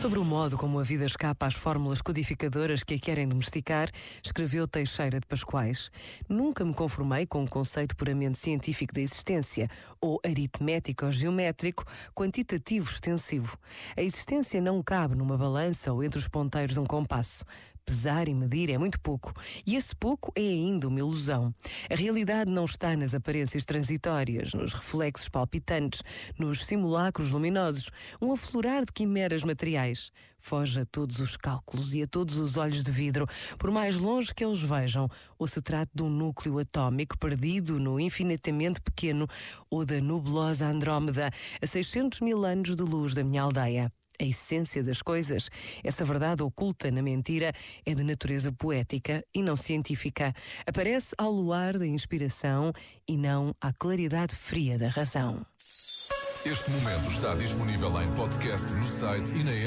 Sobre o modo como a vida escapa às fórmulas codificadoras que a querem domesticar, escreveu Teixeira de Pascoais. Nunca me conformei com um conceito puramente científico da existência, ou aritmético ou geométrico, quantitativo extensivo. A existência não cabe numa balança ou entre os ponteiros de um compasso. Pesar e medir é muito pouco, e esse pouco é ainda uma ilusão. A realidade não está nas aparências transitórias, nos reflexos palpitantes, nos simulacros luminosos, um aflorar de quimeras materiais. Foge a todos os cálculos e a todos os olhos de vidro, por mais longe que eles vejam, ou se trate de um núcleo atômico perdido no infinitamente pequeno ou da nublosa Andrómeda, a 600 mil anos de luz da minha aldeia a essência das coisas. Essa verdade oculta na mentira é de natureza poética e não científica. Aparece ao luar da inspiração e não à claridade fria da razão. Este momento está disponível em podcast no site e na app.